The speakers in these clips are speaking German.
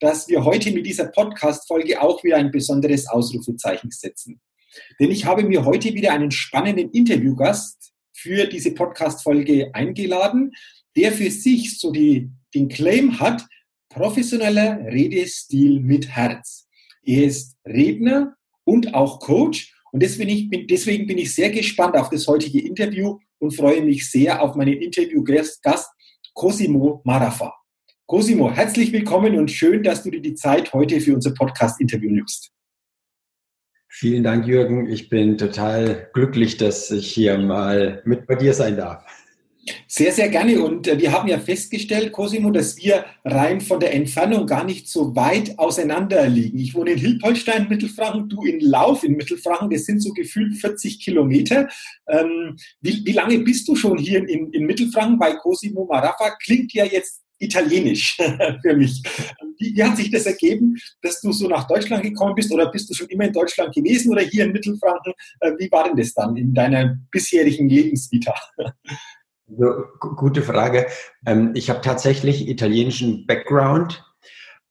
dass wir heute mit dieser Podcast-Folge auch wieder ein besonderes Ausrufezeichen setzen. Denn ich habe mir heute wieder einen spannenden Interviewgast für diese Podcast-Folge eingeladen, der für sich so die, den Claim hat, professioneller Redestil mit Herz. Er ist Redner und auch Coach und deswegen, bin, deswegen bin ich sehr gespannt auf das heutige Interview und freue mich sehr auf meinen Interviewgast Cosimo Marafa. Cosimo, herzlich willkommen und schön, dass du dir die Zeit heute für unser Podcast-Interview nimmst. Vielen Dank, Jürgen. Ich bin total glücklich, dass ich hier mal mit bei dir sein darf. Sehr, sehr gerne. Und äh, wir haben ja festgestellt, Cosimo, dass wir rein von der Entfernung gar nicht so weit auseinander liegen. Ich wohne in Hilpolstein, Mittelfranken, du in Lauf in Mittelfranken. Das sind so gefühlt 40 Kilometer. Ähm, wie, wie, lange bist du schon hier in, in Mittelfranken bei Cosimo Marafa? Klingt ja jetzt italienisch für mich. Wie, wie, hat sich das ergeben, dass du so nach Deutschland gekommen bist oder bist du schon immer in Deutschland gewesen oder hier in Mittelfranken? Äh, wie war denn das dann in deiner bisherigen Lebensvita? Also, gute Frage. Ähm, ich habe tatsächlich italienischen Background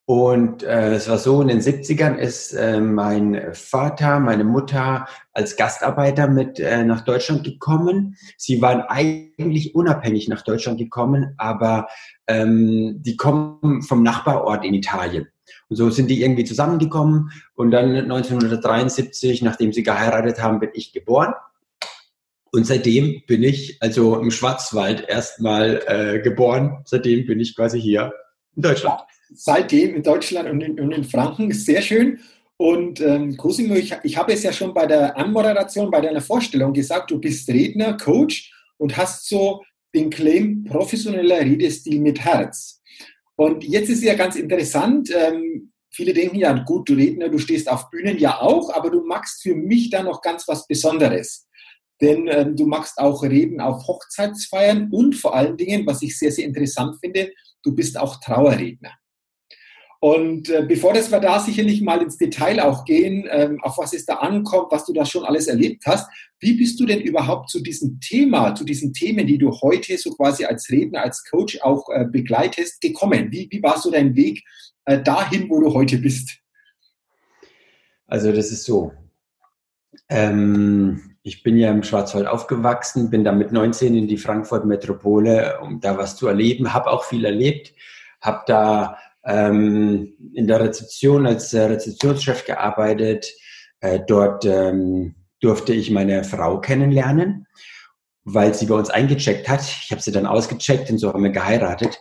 und äh, es war so, in den 70ern ist äh, mein Vater, meine Mutter als Gastarbeiter mit äh, nach Deutschland gekommen. Sie waren eigentlich unabhängig nach Deutschland gekommen, aber ähm, die kommen vom Nachbarort in Italien. Und so sind die irgendwie zusammengekommen und dann 1973, nachdem sie geheiratet haben, bin ich geboren. Und seitdem bin ich also im Schwarzwald erstmal äh, geboren. Seitdem bin ich quasi hier in Deutschland seitdem in Deutschland und in, und in Franken. Sehr schön. Und ähm, Cosimo, ich, ich habe es ja schon bei der Anmoderation, bei deiner Vorstellung gesagt, du bist Redner, Coach und hast so den Claim professioneller Redestil mit Herz. Und jetzt ist ja ganz interessant, ähm, viele denken ja, gut, du Redner, du stehst auf Bühnen ja auch, aber du machst für mich da noch ganz was Besonderes. Denn ähm, du machst auch Reden auf Hochzeitsfeiern und vor allen Dingen, was ich sehr, sehr interessant finde, du bist auch Trauerredner. Und äh, bevor das wir da sicherlich mal ins Detail auch gehen, ähm, auf was es da ankommt, was du da schon alles erlebt hast, wie bist du denn überhaupt zu diesem Thema, zu diesen Themen, die du heute so quasi als Redner, als Coach auch äh, begleitest, gekommen? Wie, wie war so dein Weg äh, dahin, wo du heute bist? Also das ist so. Ähm, ich bin ja im Schwarzwald aufgewachsen, bin da mit 19 in die Frankfurt Metropole, um da was zu erleben, habe auch viel erlebt, habe da ähm, in der Rezeption als äh, Rezeptionschef gearbeitet. Äh, dort ähm, durfte ich meine Frau kennenlernen, weil sie bei uns eingecheckt hat. Ich habe sie dann ausgecheckt und so haben wir geheiratet.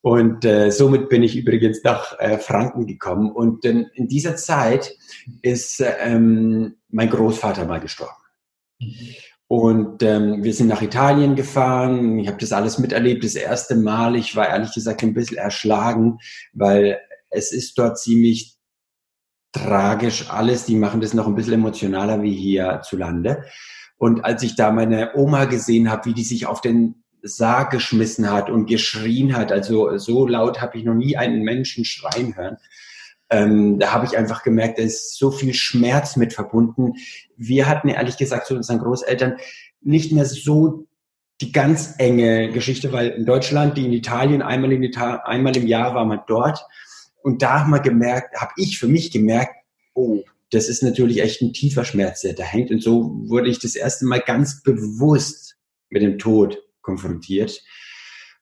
Und äh, somit bin ich übrigens nach äh, Franken gekommen. Und in, in dieser Zeit ist ähm, mein Großvater mal gestorben. Mhm. Und ähm, wir sind nach Italien gefahren. Ich habe das alles miterlebt, das erste Mal. Ich war ehrlich gesagt ein bisschen erschlagen, weil es ist dort ziemlich tragisch alles. Die machen das noch ein bisschen emotionaler wie hier zu Lande. Und als ich da meine Oma gesehen habe, wie die sich auf den Sarg geschmissen hat und geschrien hat, also so laut habe ich noch nie einen Menschen schreien hören, ähm, da habe ich einfach gemerkt, da ist so viel Schmerz mit verbunden. Wir hatten ehrlich gesagt zu unseren Großeltern nicht mehr so die ganz enge Geschichte, weil in Deutschland, die in Italien, einmal, in Italien, einmal im Jahr war man dort. Und da haben wir gemerkt, habe ich für mich gemerkt, oh, das ist natürlich echt ein tiefer Schmerz, der da hängt. Und so wurde ich das erste Mal ganz bewusst mit dem Tod konfrontiert.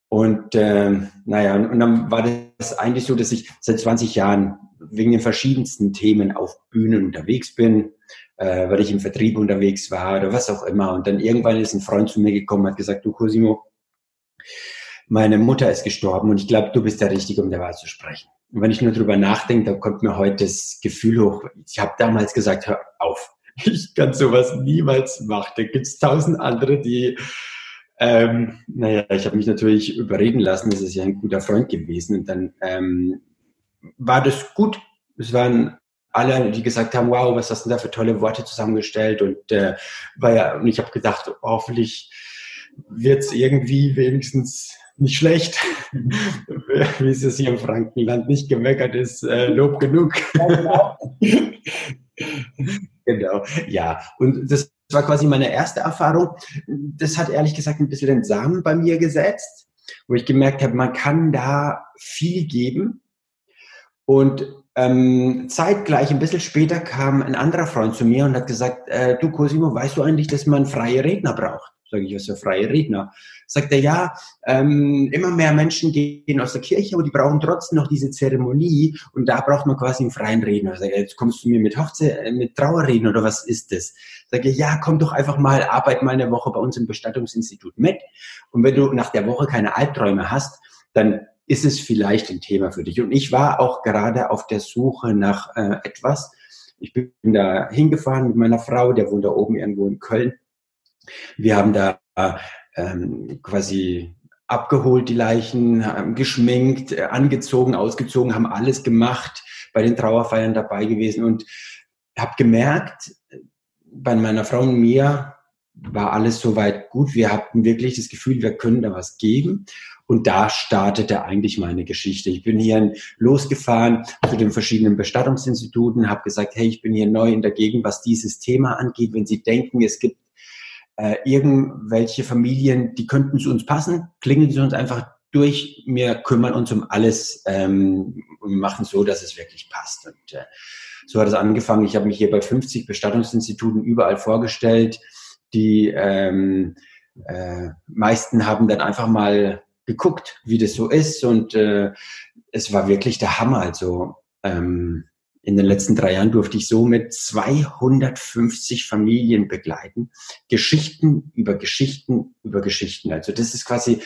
Und äh, naja, und, und dann war das eigentlich so, dass ich seit 20 Jahren wegen den verschiedensten Themen auf Bühnen unterwegs bin, äh, weil ich im Vertrieb unterwegs war oder was auch immer. Und dann irgendwann ist ein Freund zu mir gekommen, hat gesagt, du Cosimo, meine Mutter ist gestorben und ich glaube, du bist der Richtige, um der Wahl zu sprechen. Und wenn ich nur drüber nachdenke, da kommt mir heute das Gefühl hoch. Ich habe damals gesagt, hör auf, ich kann sowas niemals machen. Da gibt es tausend andere, die ähm, naja, ich habe mich natürlich überreden lassen, das ist ja ein guter Freund gewesen. Und dann ähm, war das gut. Es waren alle, die gesagt haben, wow, was hast du da für tolle Worte zusammengestellt? Und äh, war ja, und ich habe gedacht, hoffentlich wird es irgendwie wenigstens nicht schlecht, wie es jetzt hier im Frankenland nicht gemeckert ist, äh, Lob genug. genau, ja. Und das war quasi meine erste Erfahrung. Das hat ehrlich gesagt ein bisschen den Samen bei mir gesetzt, wo ich gemerkt habe, man kann da viel geben und ähm, zeitgleich, ein bisschen später, kam ein anderer Freund zu mir und hat gesagt, äh, du Cosimo, weißt du eigentlich, dass man freie Redner braucht? Sage ich, was für freie Redner? Sagt er, ja, ähm, immer mehr Menschen gehen aus der Kirche, aber die brauchen trotzdem noch diese Zeremonie und da braucht man quasi einen freien Redner. Sag ich, jetzt kommst du mir mit Hochzeit, äh, mit Trauerreden oder was ist das? Sage ich, ja, komm doch einfach mal, arbeit mal eine Woche bei uns im Bestattungsinstitut mit und wenn du nach der Woche keine Albträume hast, dann ist es vielleicht ein Thema für dich. Und ich war auch gerade auf der Suche nach äh, etwas. Ich bin da hingefahren mit meiner Frau, der wohnt da oben irgendwo in Köln. Wir haben da ähm, quasi abgeholt die Leichen, haben geschminkt, äh, angezogen, ausgezogen, haben alles gemacht, bei den Trauerfeiern dabei gewesen und habe gemerkt, bei meiner Frau und mir war alles soweit gut. Wir hatten wirklich das Gefühl, wir können da was geben. Und da startete eigentlich meine Geschichte. Ich bin hier losgefahren zu den verschiedenen Bestattungsinstituten, habe gesagt, hey, ich bin hier neu in der Gegend, was dieses Thema angeht. Wenn Sie denken, es gibt äh, irgendwelche Familien, die könnten zu uns passen, klingeln Sie uns einfach durch. Wir kümmern uns um alles ähm, und machen so, dass es wirklich passt. Und äh, so hat es angefangen. Ich habe mich hier bei 50 Bestattungsinstituten überall vorgestellt. Die ähm, äh, meisten haben dann einfach mal geguckt, wie das so ist und äh, es war wirklich der Hammer. Also ähm, in den letzten drei Jahren durfte ich so mit 250 Familien begleiten. Geschichten über Geschichten über Geschichten. Also das ist quasi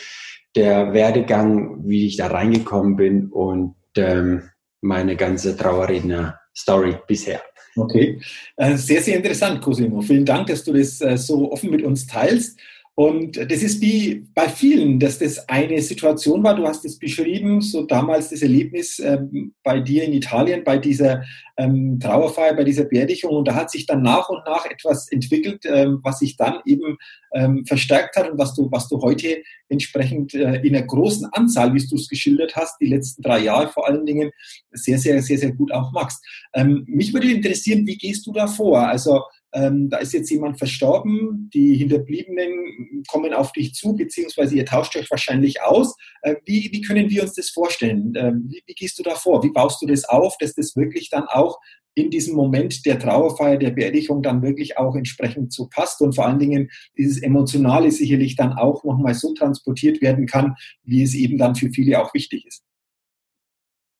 der Werdegang, wie ich da reingekommen bin und ähm, meine ganze Trauerredner-Story bisher. Okay, äh, sehr, sehr interessant, Cosimo. Vielen Dank, dass du das äh, so offen mit uns teilst. Und das ist wie bei vielen, dass das eine Situation war, du hast es beschrieben, so damals das Erlebnis ähm, bei dir in Italien, bei dieser ähm, Trauerfeier, bei dieser Beerdigung. Und da hat sich dann nach und nach etwas entwickelt, ähm, was sich dann eben ähm, verstärkt hat und was du, was du heute entsprechend äh, in einer großen Anzahl, wie du es geschildert hast, die letzten drei Jahre vor allen Dingen, sehr, sehr, sehr, sehr gut auch magst. Ähm, mich würde interessieren, wie gehst du da vor? Also ähm, da ist jetzt jemand verstorben, die Hinterbliebenen kommen auf dich zu, beziehungsweise ihr tauscht euch wahrscheinlich aus. Äh, wie, wie, können wir uns das vorstellen? Äh, wie, wie, gehst du da vor? Wie baust du das auf, dass das wirklich dann auch in diesem Moment der Trauerfeier, der Beerdigung dann wirklich auch entsprechend so passt und vor allen Dingen dieses Emotionale sicherlich dann auch nochmal so transportiert werden kann, wie es eben dann für viele auch wichtig ist?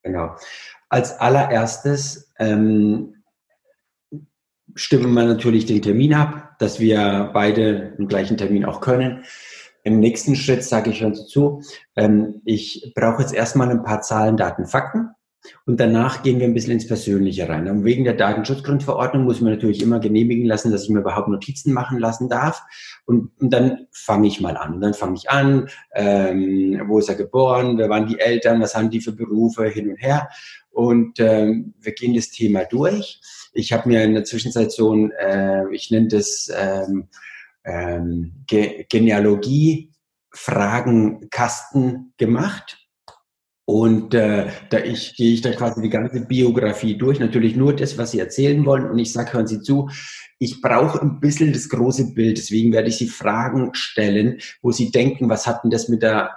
Genau. Als allererstes ähm, stimmen wir natürlich den Termin ab, dass wir beide den gleichen Termin auch können. Im nächsten Schritt sage ich schon zu, ähm, ich brauche jetzt erstmal ein paar Zahlen, Daten, Fakten. Und danach gehen wir ein bisschen ins Persönliche rein. Und wegen der Datenschutzgrundverordnung muss man natürlich immer genehmigen lassen, dass ich mir überhaupt Notizen machen lassen darf. Und, und dann fange ich mal an. Und dann fange ich an, ähm, wo ist er geboren, wer waren die Eltern, was haben die für Berufe, hin und her. Und ähm, wir gehen das Thema durch. Ich habe mir in der Zwischenzeit so ein, äh, ich nenne das ähm, ähm, Ge Genealogie Fragenkasten gemacht. Und äh, da ich, gehe ich da quasi die ganze Biografie durch, natürlich nur das, was Sie erzählen wollen. Und ich sage, hören Sie zu, ich brauche ein bisschen das große Bild. Deswegen werde ich Sie Fragen stellen, wo Sie denken, was hat denn das mit der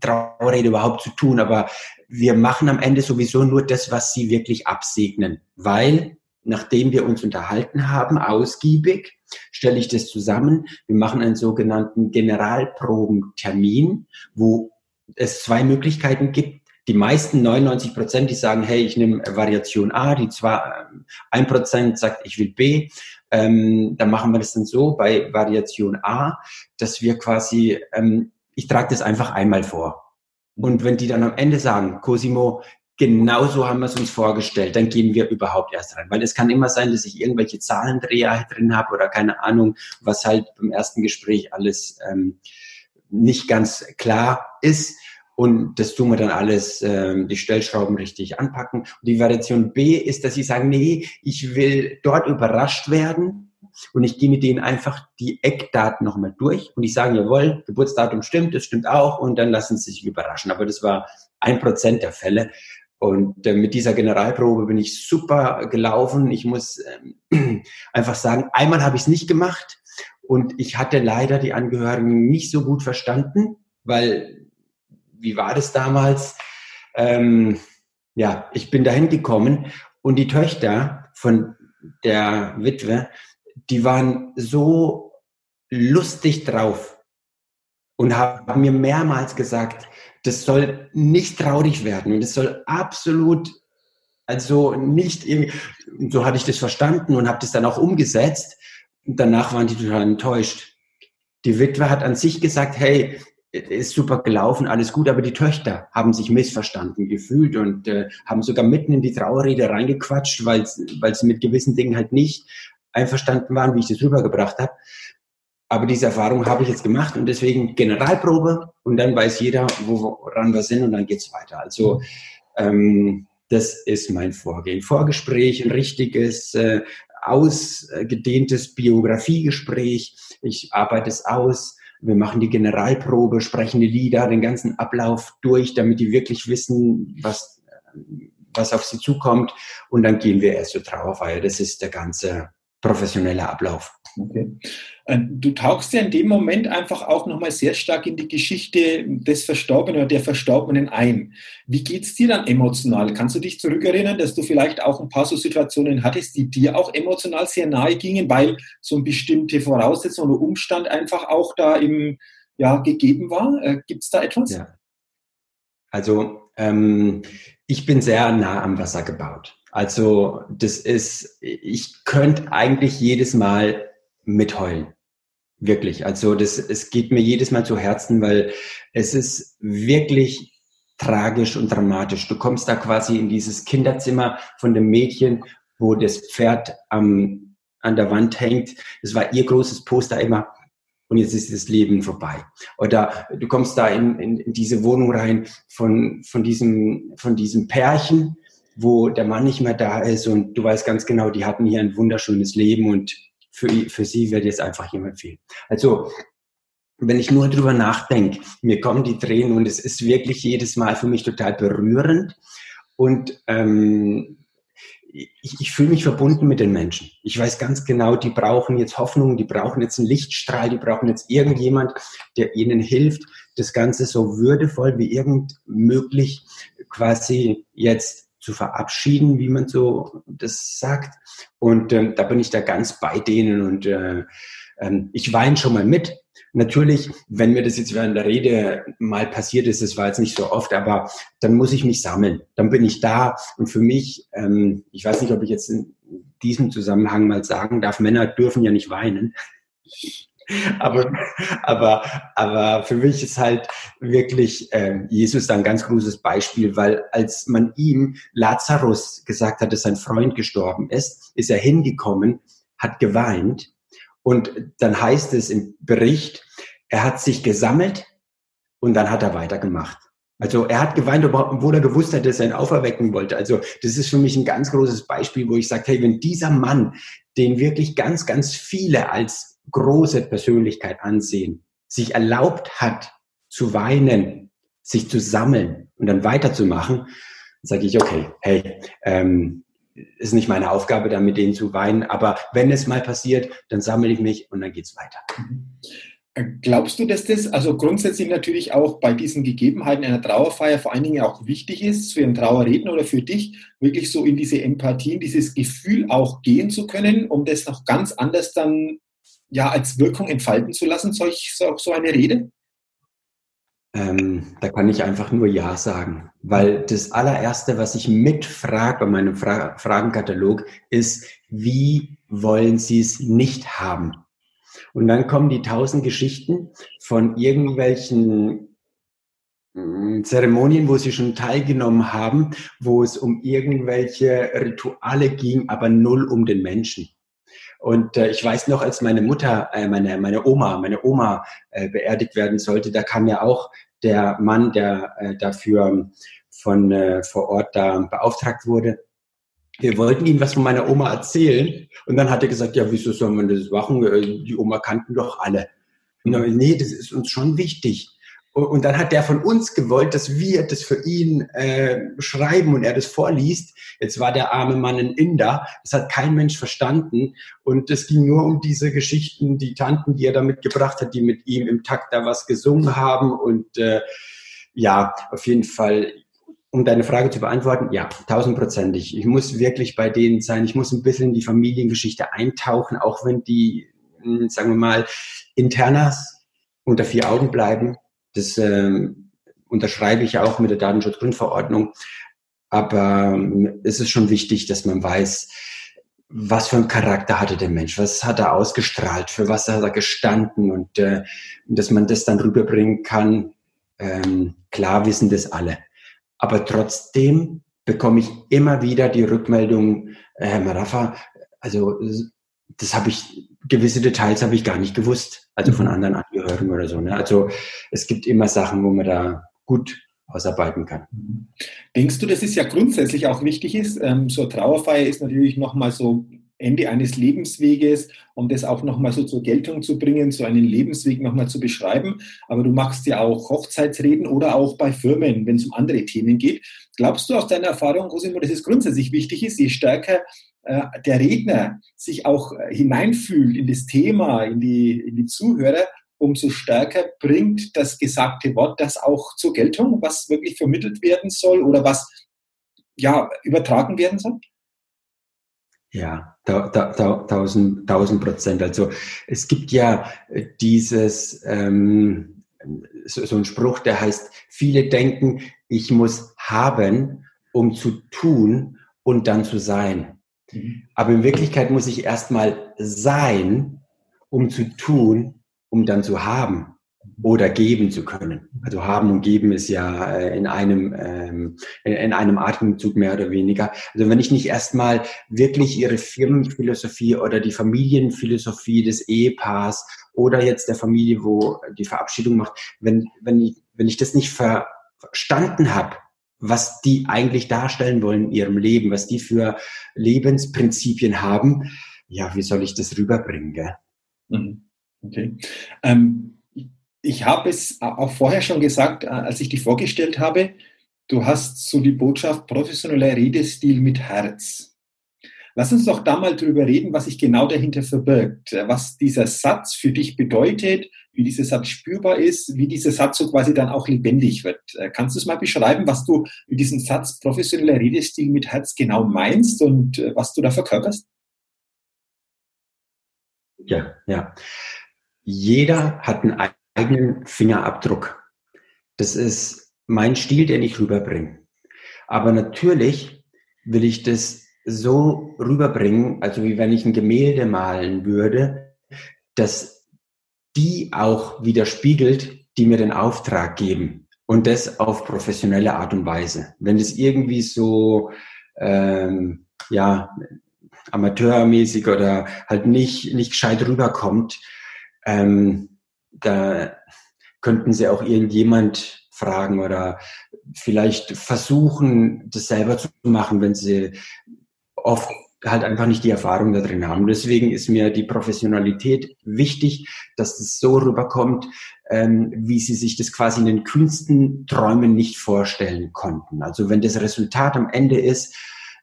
Trauerrede überhaupt zu tun? Aber wir machen am Ende sowieso nur das, was Sie wirklich absegnen. Weil nachdem wir uns unterhalten haben, ausgiebig, stelle ich das zusammen. Wir machen einen sogenannten Generalprobentermin, wo es zwei Möglichkeiten gibt, Die meisten 99 Prozent, die sagen, hey, ich nehme Variation A, die zwar ähm, ein Prozent sagt, ich will B, ähm, dann machen wir das dann so bei Variation A, dass wir quasi, ähm, ich trage das einfach einmal vor. Und wenn die dann am Ende sagen, Cosimo, genauso haben wir es uns vorgestellt, dann gehen wir überhaupt erst rein. Weil es kann immer sein, dass ich irgendwelche Zahlendreher drin habe oder keine Ahnung, was halt beim ersten Gespräch alles ähm, nicht ganz klar ist. Und das tun wir dann alles, ähm, die Stellschrauben richtig anpacken. Und die Variation B ist, dass sie sagen, nee, ich will dort überrascht werden und ich gehe mit denen einfach die Eckdaten nochmal durch und die sagen, jawohl, Geburtsdatum stimmt, das stimmt auch und dann lassen sie sich überraschen. Aber das war ein Prozent der Fälle. Und äh, mit dieser Generalprobe bin ich super gelaufen. Ich muss ähm, einfach sagen, einmal habe ich es nicht gemacht und ich hatte leider die Angehörigen nicht so gut verstanden, weil wie war das damals? Ähm, ja, ich bin dahin gekommen und die Töchter von der Witwe, die waren so lustig drauf und haben mir mehrmals gesagt, das soll nicht traurig werden und es soll absolut, also nicht irgendwie, so hatte ich das verstanden und habe das dann auch umgesetzt. Und danach waren die total enttäuscht. Die Witwe hat an sich gesagt, hey, ist super gelaufen, alles gut, aber die Töchter haben sich missverstanden gefühlt und äh, haben sogar mitten in die Trauerrede reingequatscht, weil sie mit gewissen Dingen halt nicht einverstanden waren, wie ich das rübergebracht habe. Aber diese Erfahrung habe ich jetzt gemacht und deswegen Generalprobe und dann weiß jeder, woran wir sind und dann geht's weiter. Also ähm, das ist mein Vorgehen. Vorgespräch, ein richtiges, äh, ausgedehntes Biografiegespräch. Ich arbeite es aus wir machen die Generalprobe, sprechen die Lieder, den ganzen Ablauf durch, damit die wirklich wissen, was, was auf sie zukommt. Und dann gehen wir erst zur Trauerfeier. Das ist der ganze professionelle Ablauf. Okay. Äh, du tauchst ja in dem Moment einfach auch nochmal sehr stark in die Geschichte des Verstorbenen oder der Verstorbenen ein. Wie geht es dir dann emotional? Kannst du dich zurückerinnern, dass du vielleicht auch ein paar so Situationen hattest, die dir auch emotional sehr nahe gingen, weil so eine bestimmte Voraussetzung oder Umstand einfach auch da im, ja, gegeben war? Äh, Gibt es da etwas? Ja. Also ähm, ich bin sehr nah am Wasser gebaut. Also das ist, ich könnte eigentlich jedes Mal mitheulen. Wirklich. Also das, es geht mir jedes Mal zu Herzen, weil es ist wirklich tragisch und dramatisch. Du kommst da quasi in dieses Kinderzimmer von dem Mädchen, wo das Pferd am, an der Wand hängt. Das war ihr großes Poster immer. Und jetzt ist das Leben vorbei. Oder du kommst da in, in, in diese Wohnung rein von, von, diesem, von diesem Pärchen, wo der Mann nicht mehr da ist und du weißt ganz genau, die hatten hier ein wunderschönes Leben und für, für sie wird jetzt einfach jemand fehlen. Also, wenn ich nur drüber nachdenke, mir kommen die Tränen und es ist wirklich jedes Mal für mich total berührend und ähm, ich, ich fühle mich verbunden mit den Menschen. Ich weiß ganz genau, die brauchen jetzt Hoffnung, die brauchen jetzt einen Lichtstrahl, die brauchen jetzt irgendjemand, der ihnen hilft, das Ganze so würdevoll wie irgend möglich quasi jetzt zu verabschieden, wie man so das sagt. Und ähm, da bin ich da ganz bei denen und äh, ähm, ich weine schon mal mit. Natürlich, wenn mir das jetzt während der Rede mal passiert ist, das war jetzt nicht so oft, aber dann muss ich mich sammeln. Dann bin ich da und für mich, ähm, ich weiß nicht, ob ich jetzt in diesem Zusammenhang mal sagen darf, Männer dürfen ja nicht weinen aber, aber, aber für mich ist halt wirklich äh, Jesus ein ganz großes Beispiel, weil als man ihm Lazarus gesagt hat, dass sein Freund gestorben ist, ist er hingekommen, hat geweint und dann heißt es im Bericht, er hat sich gesammelt und dann hat er weitergemacht. Also er hat geweint, obwohl er gewusst hat, dass er ihn auferwecken wollte. Also das ist für mich ein ganz großes Beispiel, wo ich sage, hey, wenn dieser Mann, den wirklich ganz, ganz viele als große Persönlichkeit ansehen, sich erlaubt hat zu weinen, sich zu sammeln und dann weiterzumachen, sage ich, okay, hey, ähm, ist nicht meine Aufgabe, da mit denen zu weinen, aber wenn es mal passiert, dann sammle ich mich und dann geht's weiter. Äh, glaubst du, dass das also grundsätzlich natürlich auch bei diesen Gegebenheiten einer Trauerfeier vor allen Dingen auch wichtig ist, für einen Trauerredner oder für dich, wirklich so in diese Empathie, in dieses Gefühl auch gehen zu können, um das noch ganz anders dann ja als Wirkung entfalten zu lassen, solch, so, so eine Rede? Ähm, da kann ich einfach nur Ja sagen, weil das allererste, was ich mitfrage bei meinem Fra Fragenkatalog, ist, wie wollen Sie es nicht haben? Und dann kommen die tausend Geschichten von irgendwelchen mm, Zeremonien, wo sie schon teilgenommen haben, wo es um irgendwelche Rituale ging, aber null um den Menschen. Und äh, ich weiß noch, als meine Mutter, äh, meine, meine Oma, meine Oma äh, beerdigt werden sollte, da kam ja auch der Mann, der äh, dafür von äh, vor Ort da beauftragt wurde. Wir wollten ihm was von meiner Oma erzählen und dann hat er gesagt, ja, wieso soll man das machen? Äh, die Oma kannten doch alle. Und dann, nee, das ist uns schon wichtig. Und dann hat der von uns gewollt, dass wir das für ihn äh, schreiben und er das vorliest. Jetzt war der arme Mann ein Inder. Das hat kein Mensch verstanden. Und es ging nur um diese Geschichten, die Tanten, die er da mitgebracht hat, die mit ihm im Takt da was gesungen haben. Und äh, ja, auf jeden Fall, um deine Frage zu beantworten, ja, tausendprozentig. Ich muss wirklich bei denen sein. Ich muss ein bisschen in die Familiengeschichte eintauchen, auch wenn die, hm, sagen wir mal, internas unter vier Augen bleiben das ähm, unterschreibe ich auch mit der Datenschutzgrundverordnung. Aber ähm, es ist schon wichtig, dass man weiß, was für einen Charakter hatte der Mensch, was hat er ausgestrahlt, für was hat er gestanden und äh, dass man das dann rüberbringen kann. Ähm, klar wissen das alle. Aber trotzdem bekomme ich immer wieder die Rückmeldung, äh, Herr Marafa, also das habe ich, gewisse Details habe ich gar nicht gewusst, also von mhm. anderen Angehörigen oder so. Ne? Also es gibt immer Sachen, wo man da gut ausarbeiten kann. Mhm. Denkst du, dass es ja grundsätzlich auch wichtig ist? Ähm, so eine Trauerfeier ist natürlich nochmal so Ende eines Lebensweges, um das auch nochmal so zur Geltung zu bringen, so einen Lebensweg nochmal zu beschreiben. Aber du machst ja auch Hochzeitsreden oder auch bei Firmen, wenn es um andere Themen geht. Glaubst du aus deiner Erfahrung, Cosimo, dass es grundsätzlich wichtig ist, je stärker der Redner sich auch äh, hineinfühlt in das Thema, in die, in die Zuhörer, umso stärker bringt das gesagte Wort das auch zur Geltung, was wirklich vermittelt werden soll oder was ja übertragen werden soll? Ja, da, da, da, tausend, tausend Prozent. Also es gibt ja dieses ähm, so, so ein Spruch, der heißt: Viele denken, ich muss haben, um zu tun und dann zu sein. Mhm. Aber in Wirklichkeit muss ich erstmal sein, um zu tun, um dann zu haben oder geben zu können. Also haben und geben ist ja äh, in einem ähm, in einem Atemzug mehr oder weniger. Also wenn ich nicht erstmal wirklich ihre Firmenphilosophie oder die Familienphilosophie des Ehepaars oder jetzt der Familie, wo die Verabschiedung macht, wenn wenn ich wenn ich das nicht verstanden habe, was die eigentlich darstellen wollen in ihrem Leben, was die für Lebensprinzipien haben, ja, wie soll ich das rüberbringen? Gell? Mhm. Okay. Ähm, ich habe es auch vorher schon gesagt, äh, als ich dich vorgestellt habe, du hast so die Botschaft professioneller Redestil mit Herz. Lass uns doch da mal drüber reden, was sich genau dahinter verbirgt, was dieser Satz für dich bedeutet, wie dieser Satz spürbar ist, wie dieser Satz so quasi dann auch lebendig wird. Äh, kannst du es mal beschreiben, was du mit diesem Satz professioneller Redestil mit Herz genau meinst und äh, was du da verkörperst? Ja, ja. Jeder hat einen eigenen Fingerabdruck. Das ist mein Stil, den ich rüberbringe. Aber natürlich will ich das so rüberbringen, also wie wenn ich ein Gemälde malen würde, dass die auch widerspiegelt, die mir den Auftrag geben. Und das auf professionelle Art und Weise. Wenn es irgendwie so, ähm, ja, amateurmäßig oder halt nicht, nicht gescheit rüberkommt, ähm, da könnten sie auch irgendjemand fragen oder vielleicht versuchen, das selber zu machen, wenn sie oft halt einfach nicht die Erfahrung da drin haben. Deswegen ist mir die Professionalität wichtig, dass es so rüberkommt, ähm, wie sie sich das quasi in den kühnsten Träumen nicht vorstellen konnten. Also wenn das Resultat am Ende ist,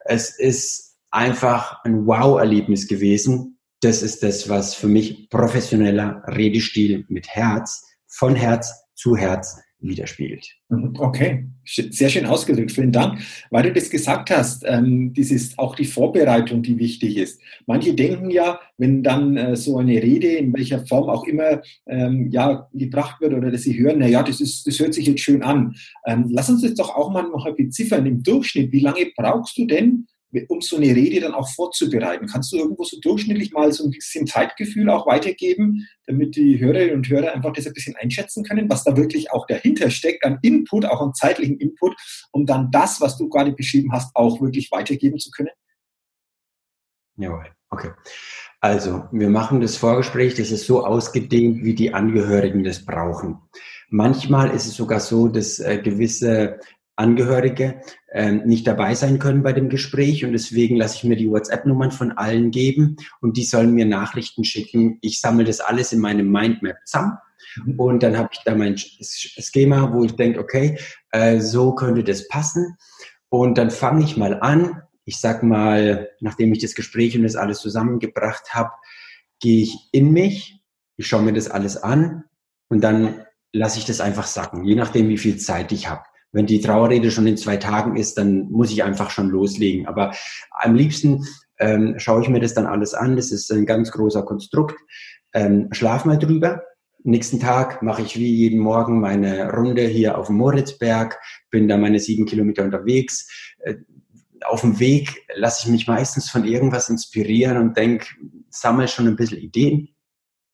es ist einfach ein Wow-Erlebnis gewesen. Das ist das, was für mich professioneller Redestil mit Herz, von Herz zu Herz widerspiegelt. Mhm, okay, sehr schön ausgedrückt. Vielen Dank. Weil du das gesagt hast, ähm, das ist auch die Vorbereitung, die wichtig ist. Manche denken ja, wenn dann äh, so eine Rede, in welcher Form auch immer, ähm, ja, gebracht wird oder dass sie hören, na ja, das, ist, das hört sich jetzt schön an. Ähm, lass uns das doch auch mal noch beziffern. Im Durchschnitt, wie lange brauchst du denn, um so eine Rede dann auch vorzubereiten? Kannst du irgendwo so durchschnittlich mal so ein bisschen Zeitgefühl auch weitergeben, damit die Hörerinnen und Hörer einfach das ein bisschen einschätzen können, was da wirklich auch dahinter steckt, an Input, auch an zeitlichen Input, um dann das, was du gerade beschrieben hast, auch wirklich weitergeben zu können? Jawohl, okay. Also, wir machen das Vorgespräch, das ist so ausgedehnt, wie die Angehörigen das brauchen. Manchmal ist es sogar so, dass äh, gewisse Angehörige äh, nicht dabei sein können bei dem Gespräch und deswegen lasse ich mir die WhatsApp-Nummern von allen geben und die sollen mir Nachrichten schicken. Ich sammle das alles in meinem Mindmap zusammen mhm. und dann habe ich da mein Schema, wo ich denke, okay, äh, so könnte das passen und dann fange ich mal an. Ich sag mal, nachdem ich das Gespräch und das alles zusammengebracht habe, gehe ich in mich, ich schaue mir das alles an und dann lasse ich das einfach sacken, je nachdem, wie viel Zeit ich habe. Wenn die Trauerrede schon in zwei Tagen ist, dann muss ich einfach schon loslegen. Aber am liebsten ähm, schaue ich mir das dann alles an. Das ist ein ganz großer Konstrukt. Ähm, schlaf mal drüber. Nächsten Tag mache ich wie jeden Morgen meine Runde hier auf dem Moritzberg, bin da meine sieben Kilometer unterwegs. Äh, auf dem Weg lasse ich mich meistens von irgendwas inspirieren und denke, sammle schon ein bisschen Ideen.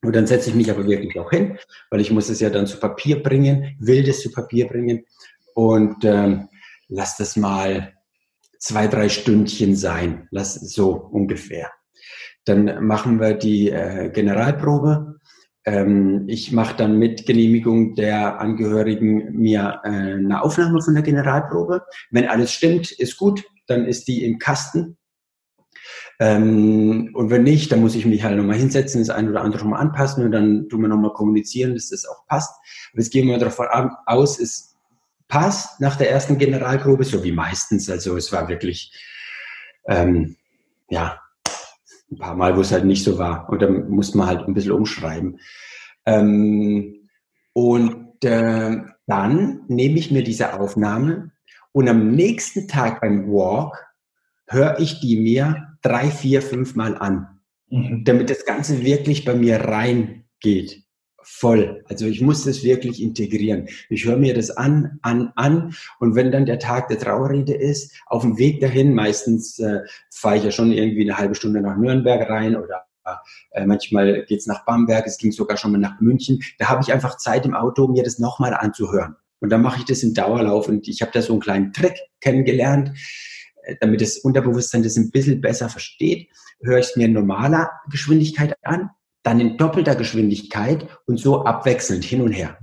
Und dann setze ich mich aber wirklich auch hin, weil ich muss es ja dann zu Papier bringen, will das zu Papier bringen und ähm, lass das mal zwei, drei Stündchen sein, lass so ungefähr. Dann machen wir die äh, Generalprobe. Ähm, ich mache dann mit Genehmigung der Angehörigen mir äh, eine Aufnahme von der Generalprobe. Wenn alles stimmt, ist gut, dann ist die im Kasten. Ähm, und wenn nicht, dann muss ich mich halt nochmal hinsetzen, das eine oder andere schon mal anpassen und dann tun wir nochmal kommunizieren, dass das auch passt. Aber jetzt gehen wir davon aus, es passt nach der ersten Generalprobe, so wie meistens. Also es war wirklich, ähm, ja, ein paar Mal, wo es halt nicht so war. Und dann muss man halt ein bisschen umschreiben. Ähm, und äh, dann nehme ich mir diese Aufnahme und am nächsten Tag beim Walk höre ich die mir drei, vier, fünf Mal an, mhm. damit das Ganze wirklich bei mir reingeht voll. Also ich muss das wirklich integrieren. Ich höre mir das an, an, an und wenn dann der Tag der Trauerrede ist, auf dem Weg dahin, meistens äh, fahre ich ja schon irgendwie eine halbe Stunde nach Nürnberg rein oder äh, manchmal geht's nach Bamberg, es ging sogar schon mal nach München. Da habe ich einfach Zeit im Auto, mir das nochmal anzuhören. Und dann mache ich das im Dauerlauf und ich habe da so einen kleinen Trick kennengelernt, äh, damit das Unterbewusstsein das ein bisschen besser versteht, höre ich es mir in normaler Geschwindigkeit an dann in doppelter Geschwindigkeit und so abwechselnd hin und her.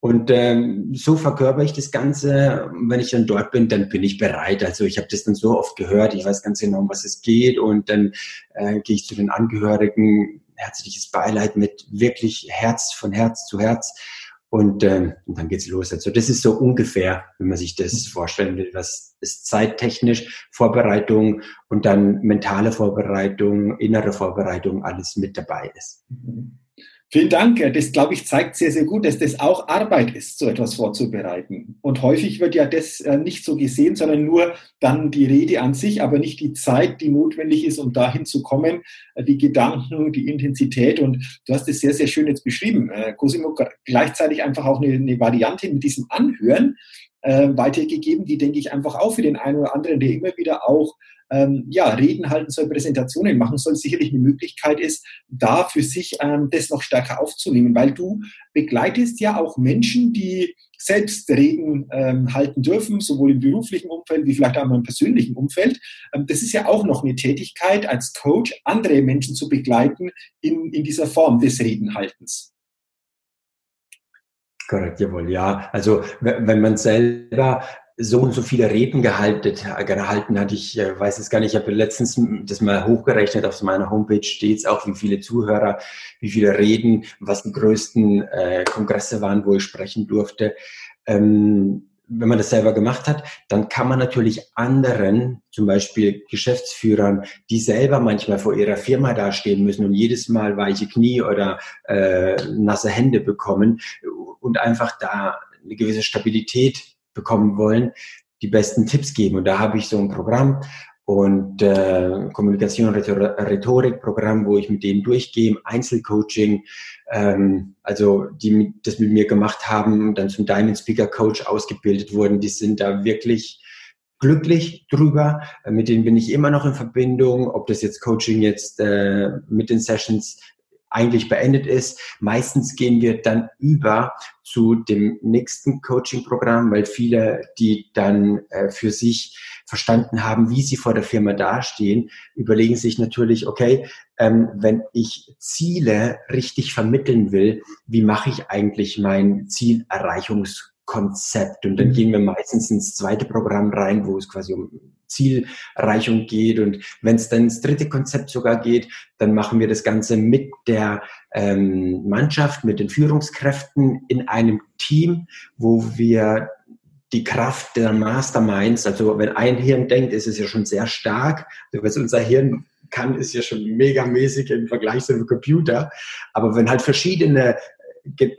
Und ähm, so verkörper ich das Ganze. Wenn ich dann dort bin, dann bin ich bereit. Also ich habe das dann so oft gehört, ich weiß ganz genau, um was es geht. Und dann äh, gehe ich zu den Angehörigen, herzliches Beileid mit wirklich Herz von Herz zu Herz. Und, ähm, und dann geht's los. Also das ist so ungefähr, wenn man sich das vorstellen will, was ist zeittechnisch Vorbereitung und dann mentale Vorbereitung, innere Vorbereitung, alles mit dabei ist. Mhm. Vielen Dank. Das, glaube ich, zeigt sehr, sehr gut, dass das auch Arbeit ist, so etwas vorzubereiten. Und häufig wird ja das äh, nicht so gesehen, sondern nur dann die Rede an sich, aber nicht die Zeit, die notwendig ist, um dahin zu kommen, äh, die Gedanken, die Intensität. Und du hast es sehr, sehr schön jetzt beschrieben. Äh, Cosimo, gleichzeitig einfach auch eine, eine Variante mit diesem Anhören weitergegeben, die, denke ich, einfach auch für den einen oder anderen, der immer wieder auch ähm, ja, Reden halten soll, Präsentationen machen soll, sicherlich eine Möglichkeit ist, da für sich ähm, das noch stärker aufzunehmen, weil du begleitest ja auch Menschen, die selbst Reden ähm, halten dürfen, sowohl im beruflichen Umfeld wie vielleicht auch im persönlichen Umfeld. Ähm, das ist ja auch noch eine Tätigkeit als Coach, andere Menschen zu begleiten in, in dieser Form des Redenhaltens. Korrekt, jawohl, ja. Also wenn man selber so und so viele Reden gehalten, gehalten hat. Ich äh, weiß es gar nicht. Ich habe letztens das mal hochgerechnet. Auf meiner Homepage steht es auch, wie viele Zuhörer, wie viele Reden, was die größten äh, Kongresse waren, wo ich sprechen durfte. Ähm, wenn man das selber gemacht hat, dann kann man natürlich anderen, zum Beispiel Geschäftsführern, die selber manchmal vor ihrer Firma dastehen müssen und jedes Mal weiche Knie oder äh, nasse Hände bekommen und einfach da eine gewisse Stabilität bekommen wollen, die besten Tipps geben. Und da habe ich so ein Programm und äh, Kommunikation, Rhetorik Programm, wo ich mit denen durchgehe, Einzelcoaching, ähm, also die das mit mir gemacht haben, dann zum Diamond Speaker Coach ausgebildet wurden, die sind da wirklich glücklich drüber. Mit denen bin ich immer noch in Verbindung, ob das jetzt Coaching jetzt äh, mit den Sessions eigentlich beendet ist. Meistens gehen wir dann über zu dem nächsten Coaching-Programm, weil viele, die dann äh, für sich verstanden haben, wie sie vor der Firma dastehen, überlegen sich natürlich, okay, ähm, wenn ich Ziele richtig vermitteln will, wie mache ich eigentlich mein Zielerreichungskonzept? Und dann mhm. gehen wir meistens ins zweite Programm rein, wo es quasi um Zielerreichung geht. Und wenn es dann ins dritte Konzept sogar geht, dann machen wir das Ganze mit der ähm, Mannschaft, mit den Führungskräften in einem Team, wo wir die Kraft der Masterminds, also wenn ein Hirn denkt, ist es ja schon sehr stark. Also was unser Hirn kann, ist ja schon megamäßig im Vergleich zu einem Computer. Aber wenn halt verschiedene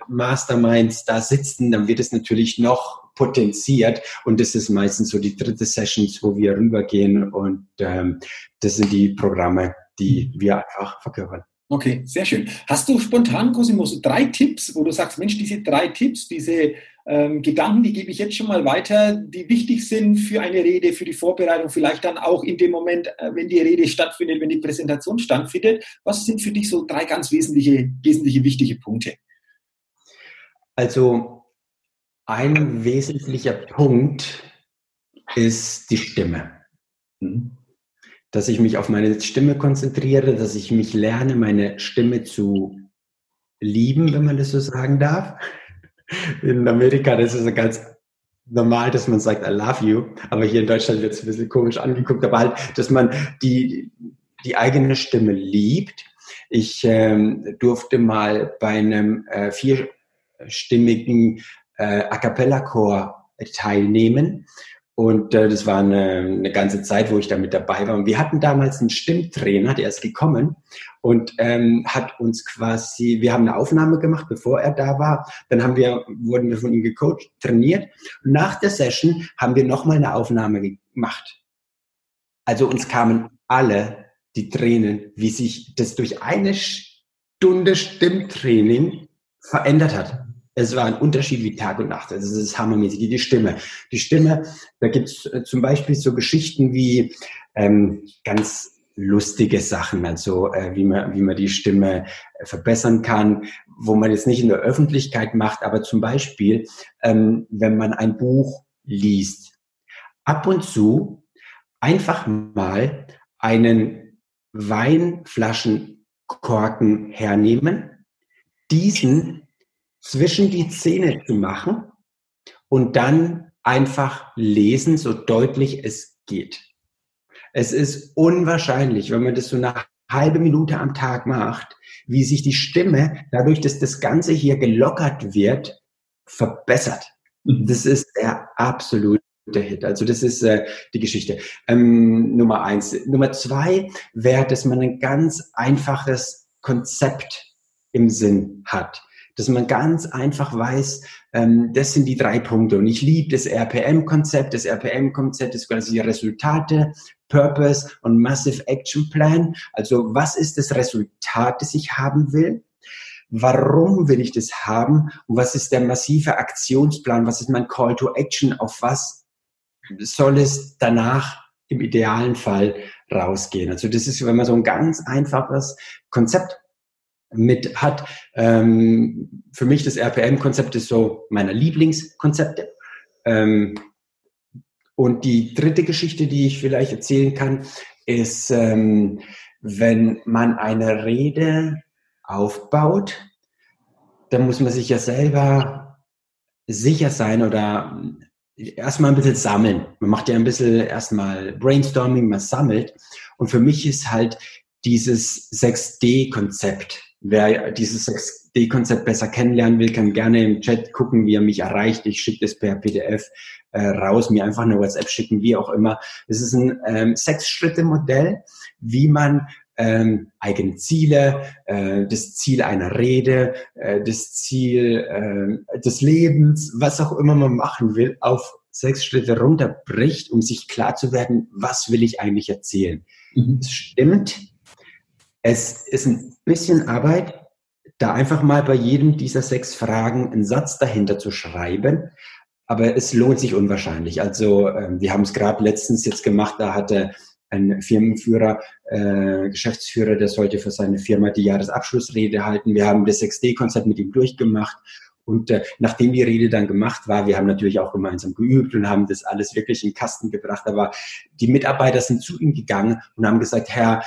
Masterminds da sitzen, dann wird es natürlich noch potenziert. Und das ist meistens so die dritte Sessions, wo wir rübergehen. Und ähm, das sind die Programme, die wir einfach verkörpern. Okay, sehr schön. Hast du spontan, Cosimo, so drei Tipps, wo du sagst, Mensch, diese drei Tipps, diese ähm, Gedanken, die gebe ich jetzt schon mal weiter, die wichtig sind für eine Rede, für die Vorbereitung, vielleicht dann auch in dem Moment, äh, wenn die Rede stattfindet, wenn die Präsentation stattfindet. Was sind für dich so drei ganz wesentliche, wesentliche wichtige Punkte? Also ein wesentlicher Punkt ist die Stimme. Mhm. Dass ich mich auf meine Stimme konzentriere, dass ich mich lerne, meine Stimme zu lieben, wenn man das so sagen darf. In Amerika, das ist ganz normal, dass man sagt, I love you. Aber hier in Deutschland wird es ein bisschen komisch angeguckt. Aber halt, dass man die, die eigene Stimme liebt. Ich ähm, durfte mal bei einem äh, vierstimmigen äh, A Cappella-Chor teilnehmen. Und äh, das war eine, eine ganze Zeit, wo ich da mit dabei war. Und wir hatten damals einen Stimmtrainer, der ist gekommen und ähm, hat uns quasi, wir haben eine Aufnahme gemacht, bevor er da war. Dann haben wir, wurden wir von ihm gecoacht, trainiert. Und nach der Session haben wir nochmal eine Aufnahme gemacht. Also uns kamen alle die Tränen, wie sich das durch eine Stunde Stimmtraining verändert hat es war ein Unterschied wie Tag und Nacht. Also es ist hammermäßig. Die Stimme. Die Stimme, da gibt es äh, zum Beispiel so Geschichten wie ähm, ganz lustige Sachen, also äh, wie, man, wie man die Stimme äh, verbessern kann, wo man jetzt nicht in der Öffentlichkeit macht, aber zum Beispiel, ähm, wenn man ein Buch liest, ab und zu einfach mal einen Weinflaschenkorken hernehmen, diesen zwischen die Zähne zu machen und dann einfach lesen, so deutlich es geht. Es ist unwahrscheinlich, wenn man das so eine halbe Minute am Tag macht, wie sich die Stimme, dadurch, dass das Ganze hier gelockert wird, verbessert. Mhm. Das ist der absolute Hit. Also das ist äh, die Geschichte. Ähm, Nummer eins. Nummer zwei wäre, dass man ein ganz einfaches Konzept im Sinn hat dass man ganz einfach weiß, ähm, das sind die drei Punkte. Und ich liebe das RPM-Konzept. Das RPM-Konzept ist quasi Resultate, Purpose und Massive Action Plan. Also was ist das Resultat, das ich haben will? Warum will ich das haben? Und was ist der massive Aktionsplan? Was ist mein Call to Action? Auf was soll es danach im idealen Fall rausgehen? Also das ist, wenn man so ein ganz einfaches Konzept mit hat. Ähm, für mich das RPM-Konzept ist so meiner Lieblingskonzepte. Ähm, und die dritte Geschichte, die ich vielleicht erzählen kann, ist, ähm, wenn man eine Rede aufbaut, dann muss man sich ja selber sicher sein oder erstmal ein bisschen sammeln. Man macht ja ein bisschen erstmal Brainstorming, man sammelt. Und für mich ist halt dieses 6D-Konzept Wer dieses 6D-Konzept besser kennenlernen will, kann gerne im Chat gucken, wie er mich erreicht. Ich schicke das per PDF äh, raus, mir einfach eine WhatsApp schicken, wie auch immer. Es ist ein ähm, Sechs-Schritte-Modell, wie man ähm, eigene Ziele, äh, das Ziel einer Rede, äh, das Ziel äh, des Lebens, was auch immer man machen will, auf sechs Schritte runterbricht, um sich klar zu werden, was will ich eigentlich erzählen. Mhm. Es stimmt, es ist ein bisschen Arbeit, da einfach mal bei jedem dieser sechs Fragen einen Satz dahinter zu schreiben. Aber es lohnt sich unwahrscheinlich. Also ähm, wir haben es gerade letztens jetzt gemacht, da hatte ein Firmenführer, äh, Geschäftsführer, der sollte für seine Firma die Jahresabschlussrede halten. Wir haben das 6D-Konzept mit ihm durchgemacht. Und äh, nachdem die Rede dann gemacht war, wir haben natürlich auch gemeinsam geübt und haben das alles wirklich in den Kasten gebracht. Aber die Mitarbeiter sind zu ihm gegangen und haben gesagt, Herr,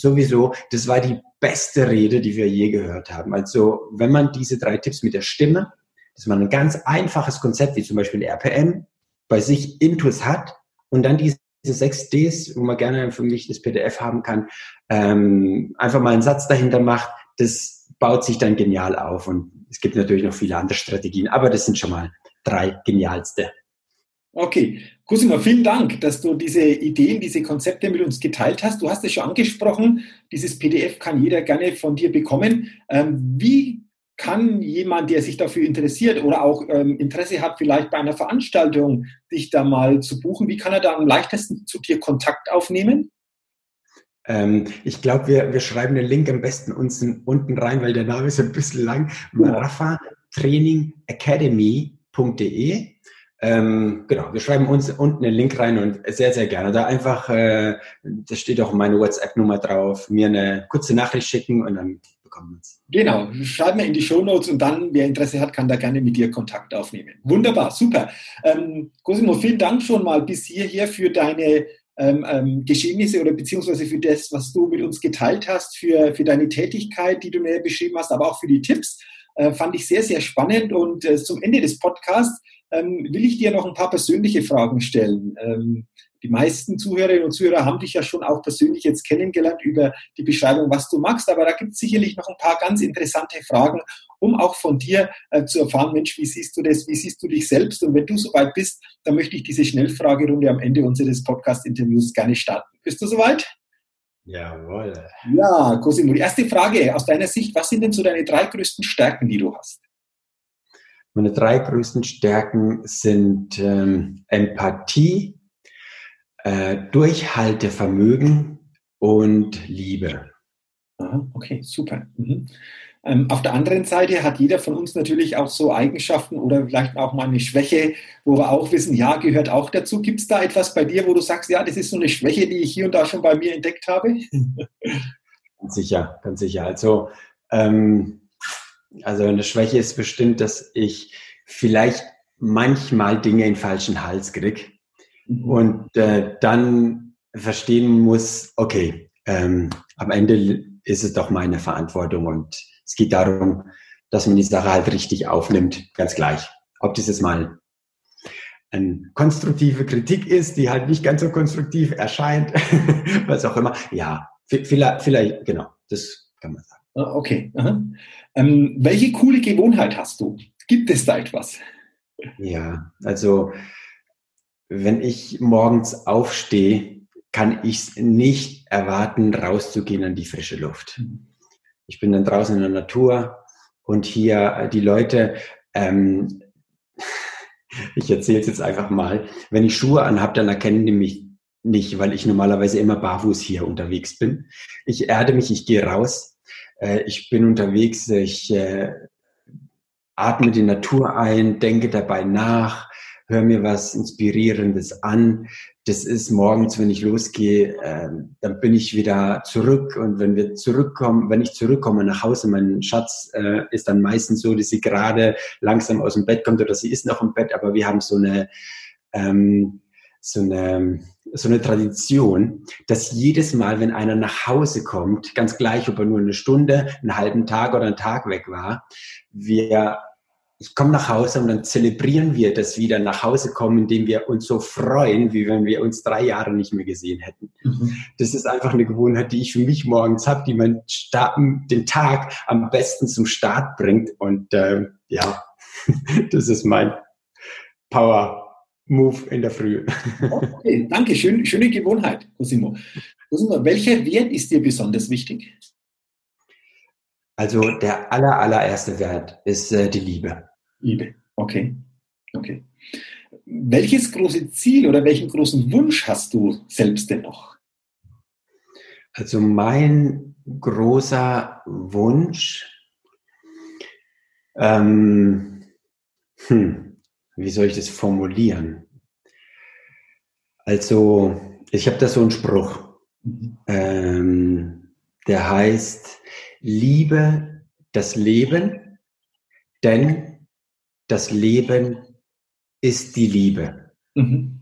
sowieso, das war die beste Rede, die wir je gehört haben. Also wenn man diese drei Tipps mit der Stimme, dass man ein ganz einfaches Konzept wie zum Beispiel RPM bei sich intus hat und dann diese sechs Ds, wo man gerne für mich das PDF haben kann, ähm, einfach mal einen Satz dahinter macht, das baut sich dann genial auf. Und es gibt natürlich noch viele andere Strategien, aber das sind schon mal drei genialste. Okay, Cosima, vielen Dank, dass du diese Ideen, diese Konzepte mit uns geteilt hast. Du hast es schon angesprochen, dieses PDF kann jeder gerne von dir bekommen. Ähm, wie kann jemand, der sich dafür interessiert oder auch ähm, Interesse hat, vielleicht bei einer Veranstaltung dich da mal zu buchen, wie kann er da am leichtesten zu dir Kontakt aufnehmen? Ähm, ich glaube, wir, wir schreiben den Link am besten unten, unten rein, weil der Name ist ein bisschen lang. Marafa Training Academy.de ähm, genau, wir schreiben uns unten den Link rein und sehr, sehr gerne. Da einfach, äh, da steht auch meine WhatsApp-Nummer drauf, mir eine kurze Nachricht schicken und dann bekommen wir es. Genau, schreib mir in die Show Notes und dann, wer Interesse hat, kann da gerne mit dir Kontakt aufnehmen. Wunderbar, super. Ähm, Cosimo, vielen Dank schon mal bis hierher für deine ähm, ähm, Geschehnisse oder beziehungsweise für das, was du mit uns geteilt hast, für, für deine Tätigkeit, die du mir beschrieben hast, aber auch für die Tipps. Äh, fand ich sehr, sehr spannend und äh, zum Ende des Podcasts ähm, will ich dir noch ein paar persönliche Fragen stellen. Ähm, die meisten Zuhörerinnen und Zuhörer haben dich ja schon auch persönlich jetzt kennengelernt über die Beschreibung, was du magst, aber da gibt es sicherlich noch ein paar ganz interessante Fragen, um auch von dir äh, zu erfahren, Mensch, wie siehst du das, wie siehst du dich selbst? Und wenn du soweit bist, dann möchte ich diese Schnellfragerunde am Ende unseres Podcast-Interviews gerne starten. Bist du soweit? Jawohl. Ja, Cosimo, die erste Frage aus deiner Sicht, was sind denn so deine drei größten Stärken, die du hast? Meine drei größten Stärken sind ähm, Empathie, äh, Durchhaltevermögen und Liebe. Aha, okay, super. Mhm. Ähm, auf der anderen Seite hat jeder von uns natürlich auch so Eigenschaften oder vielleicht auch mal eine Schwäche, wo wir auch wissen, ja, gehört auch dazu. Gibt es da etwas bei dir, wo du sagst, ja, das ist so eine Schwäche, die ich hier und da schon bei mir entdeckt habe? Ganz sicher, ganz sicher. Also ähm, also eine Schwäche ist bestimmt, dass ich vielleicht manchmal Dinge in falschen Hals kriege mhm. und äh, dann verstehen muss, okay, ähm, am Ende ist es doch meine Verantwortung und es geht darum, dass man die Sache halt richtig aufnimmt, ganz gleich. Ob jetzt mal eine konstruktive Kritik ist, die halt nicht ganz so konstruktiv erscheint, was auch immer. Ja, vielleicht, vielleicht, genau, das kann man sagen. Ah, okay. Ähm, welche coole Gewohnheit hast du? Gibt es da etwas? Ja, also wenn ich morgens aufstehe, kann ich es nicht erwarten, rauszugehen an die frische Luft. Ich bin dann draußen in der Natur und hier äh, die Leute, ähm, ich erzähle es jetzt einfach mal, wenn ich Schuhe anhabe, dann erkennen die mich nicht, weil ich normalerweise immer barfuß hier unterwegs bin. Ich erde mich, ich gehe raus, äh, ich bin unterwegs, ich äh, atme die Natur ein, denke dabei nach, höre mir was Inspirierendes an. Das ist morgens, wenn ich losgehe, äh, dann bin ich wieder zurück und wenn wir zurückkommen, wenn ich zurückkomme nach Hause, mein Schatz äh, ist dann meistens so, dass sie gerade langsam aus dem Bett kommt oder sie ist noch im Bett, aber wir haben so eine ähm, so eine so eine Tradition, dass jedes Mal, wenn einer nach Hause kommt, ganz gleich, ob er nur eine Stunde, einen halben Tag oder einen Tag weg war, wir, ich komme nach Hause und dann zelebrieren wir das wieder nach Hause kommen, indem wir uns so freuen, wie wenn wir uns drei Jahre nicht mehr gesehen hätten. Mhm. Das ist einfach eine Gewohnheit, die ich für mich morgens habe, die meinen den Tag am besten zum Start bringt. Und äh, ja, das ist mein Power Move in der Früh. Okay, danke, Schön, schöne Gewohnheit, Cosimo. Cosimo, welcher Wert ist dir besonders wichtig? Also der aller, allererste Wert ist äh, die Liebe. Liebe, okay. Okay. Welches große Ziel oder welchen großen Wunsch hast du selbst denn noch? Also mein großer Wunsch, ähm, hm, wie soll ich das formulieren? Also ich habe da so einen Spruch, ähm, der heißt, liebe das Leben, denn das Leben ist die Liebe. Mhm.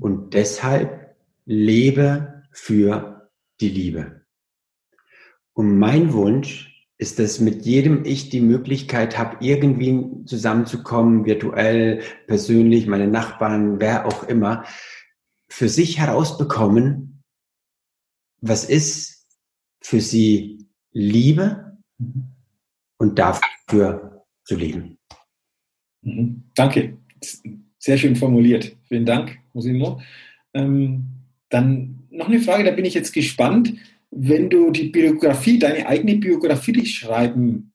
Und deshalb lebe für die Liebe. Und mein Wunsch ist, dass mit jedem ich die Möglichkeit habe, irgendwie zusammenzukommen, virtuell, persönlich, meine Nachbarn, wer auch immer, für sich herausbekommen, was ist für sie Liebe mhm. und dafür zu leben. Mhm. Danke. Sehr schön formuliert. Vielen Dank, Mosimo. Ähm, dann noch eine Frage, da bin ich jetzt gespannt. Wenn du die Biografie, deine eigene Biografie schreiben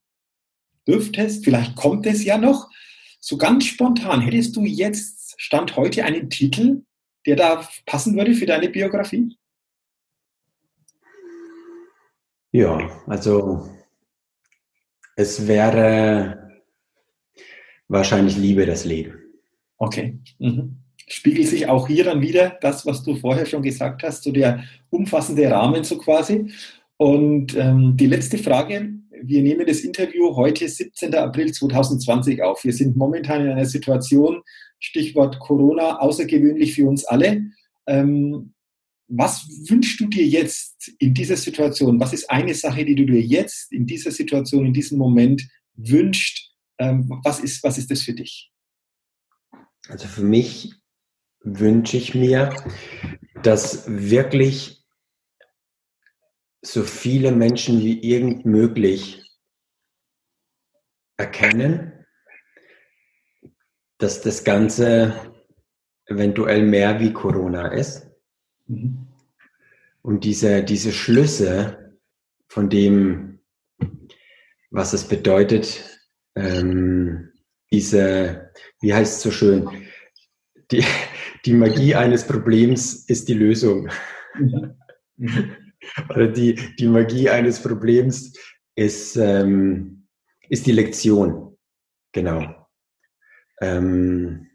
dürftest, vielleicht kommt es ja noch, so ganz spontan, hättest du jetzt, Stand heute, einen Titel, der da passen würde für deine Biografie? Ja, also es wäre wahrscheinlich Liebe das Leben. Okay. Mhm. Spiegelt sich auch hier dann wieder das, was du vorher schon gesagt hast, so der umfassende Rahmen so quasi. Und ähm, die letzte Frage. Wir nehmen das Interview heute, 17. April 2020 auf. Wir sind momentan in einer Situation, Stichwort Corona, außergewöhnlich für uns alle. Ähm, was wünschst du dir jetzt in dieser Situation? Was ist eine Sache, die du dir jetzt in dieser Situation, in diesem Moment wünscht? Ähm, was, ist, was ist das für dich? Also für mich wünsche ich mir, dass wirklich so viele Menschen wie irgend möglich erkennen, dass das Ganze eventuell mehr wie Corona ist. Mhm. Und diese, diese Schlüsse von dem, was es bedeutet, ähm, diese, wie heißt es so schön, die, die Magie eines Problems ist die Lösung. Mhm. Oder die, die Magie eines Problems ist, ähm, ist die Lektion. Genau. Ähm,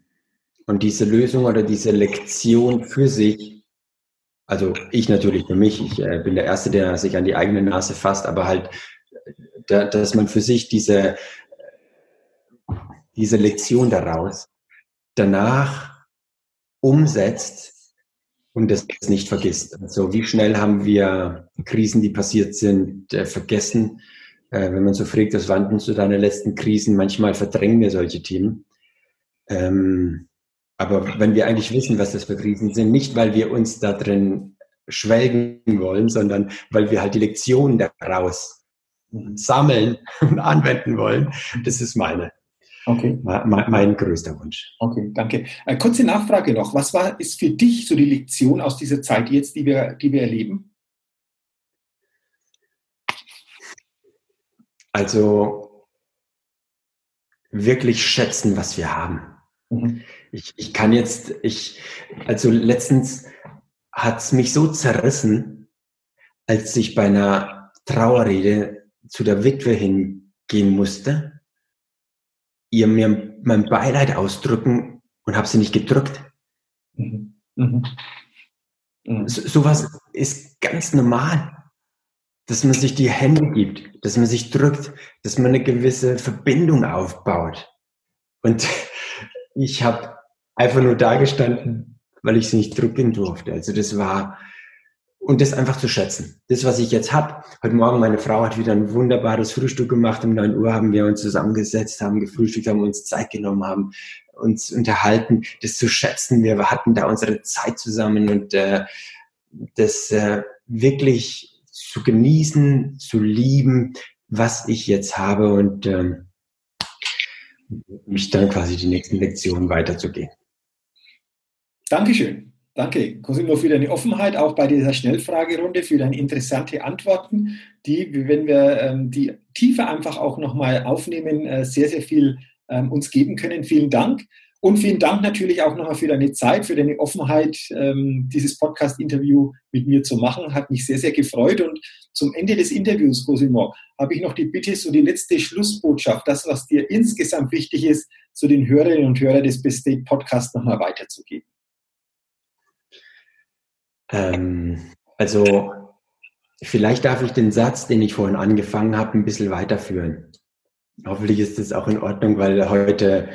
und diese Lösung oder diese Lektion für sich, also ich natürlich für mich, ich äh, bin der Erste, der sich an die eigene Nase fasst, aber halt, da, dass man für sich diese, diese Lektion daraus danach umsetzt und das nicht vergisst. Also wie schnell haben wir Krisen, die passiert sind, äh, vergessen? Äh, wenn man so fragt, was waren denn so deine letzten Krisen? Manchmal verdrängen wir solche Themen. Ähm, aber wenn wir eigentlich wissen, was das für Krisen sind, nicht weil wir uns da drin schwelgen wollen, sondern weil wir halt die Lektionen daraus sammeln und anwenden wollen, das ist meine. Okay. Mein, mein größter Wunsch. Okay, danke. Äh, kurze Nachfrage noch. Was war, ist für dich so die Lektion aus dieser Zeit jetzt, die wir, die wir erleben? Also wirklich schätzen, was wir haben. Mhm. Ich, ich kann jetzt, ich, also letztens hat es mich so zerrissen, als ich bei einer Trauerrede zu der Witwe hingehen musste, ihr mir mein Beileid ausdrücken und habe sie nicht gedrückt. Mhm. Mhm. Mhm. So, sowas ist ganz normal, dass man sich die Hände gibt, dass man sich drückt, dass man eine gewisse Verbindung aufbaut. Und ich habe einfach nur da gestanden, weil ich sie nicht drücken durfte. Also das war, und das einfach zu schätzen. Das, was ich jetzt habe, heute Morgen meine Frau hat wieder ein wunderbares Frühstück gemacht. Um 9 Uhr haben wir uns zusammengesetzt, haben gefrühstückt, haben uns Zeit genommen, haben uns unterhalten, das zu schätzen. Wir hatten da unsere Zeit zusammen und äh, das äh, wirklich zu genießen, zu lieben, was ich jetzt habe und ähm, mich dann quasi die nächsten Lektionen weiterzugehen. Dankeschön. Danke, Cosimo, für deine Offenheit, auch bei dieser Schnellfragerunde, für deine interessante Antworten, die, wenn wir ähm, die Tiefe einfach auch nochmal aufnehmen, äh, sehr, sehr viel ähm, uns geben können. Vielen Dank. Und vielen Dank natürlich auch nochmal für deine Zeit, für deine Offenheit, ähm, dieses Podcast-Interview mit mir zu machen. Hat mich sehr, sehr gefreut. Und zum Ende des Interviews, Cosimo, habe ich noch die Bitte, so die letzte Schlussbotschaft, das, was dir insgesamt wichtig ist, zu den Hörerinnen und Hörern des Best Podcasts nochmal weiterzugeben. Ähm, also, vielleicht darf ich den Satz, den ich vorhin angefangen habe, ein bisschen weiterführen. Hoffentlich ist das auch in Ordnung, weil heute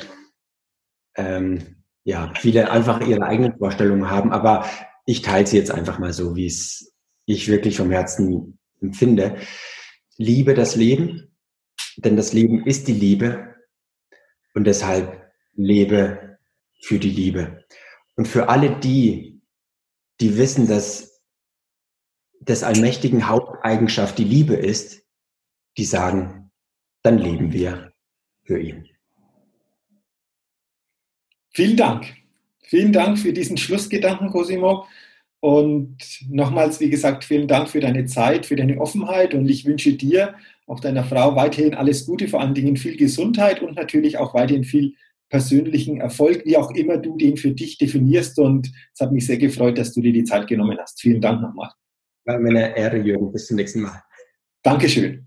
ähm, ja, viele einfach ihre eigenen Vorstellungen haben, aber ich teile sie jetzt einfach mal so, wie es ich wirklich vom Herzen empfinde. Liebe das Leben, denn das Leben ist die Liebe und deshalb lebe für die Liebe. Und für alle die, die wissen, dass das allmächtigen Haupteigenschaft die Liebe ist, die sagen, dann leben wir für ihn. Vielen Dank. Vielen Dank für diesen Schlussgedanken, Cosimo. Und nochmals, wie gesagt, vielen Dank für deine Zeit, für deine Offenheit. Und ich wünsche dir, auch deiner Frau, weiterhin alles Gute, vor allen Dingen viel Gesundheit und natürlich auch weiterhin viel persönlichen Erfolg, wie auch immer du den für dich definierst. Und es hat mich sehr gefreut, dass du dir die Zeit genommen hast. Vielen Dank nochmal. War meine Ehre, Jürgen. Bis zum nächsten Mal. Dankeschön.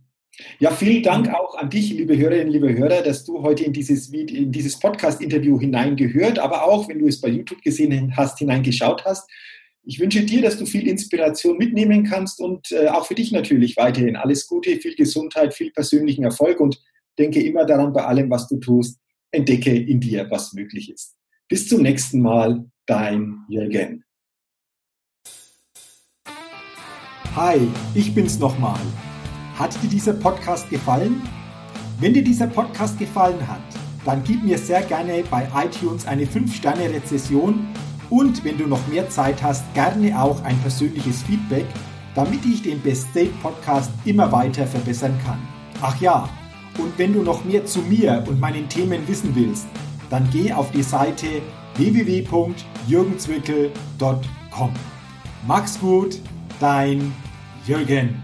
Ja, vielen Dank auch an dich, liebe Hörerinnen, liebe Hörer, dass du heute in dieses, in dieses Podcast-Interview hineingehört, aber auch, wenn du es bei YouTube gesehen hast, hineingeschaut hast. Ich wünsche dir, dass du viel Inspiration mitnehmen kannst und äh, auch für dich natürlich weiterhin alles Gute, viel Gesundheit, viel persönlichen Erfolg und denke immer daran, bei allem, was du tust, entdecke in dir, was möglich ist. Bis zum nächsten Mal, dein Jürgen. Hi, ich bin's nochmal. Hat dir dieser Podcast gefallen? Wenn dir dieser Podcast gefallen hat, dann gib mir sehr gerne bei iTunes eine 5-Sterne-Rezession und wenn du noch mehr Zeit hast, gerne auch ein persönliches Feedback, damit ich den Best State Podcast immer weiter verbessern kann. Ach ja, und wenn du noch mehr zu mir und meinen Themen wissen willst, dann geh auf die Seite www.jürgenzwickel.com. Mach's gut, dein Jürgen.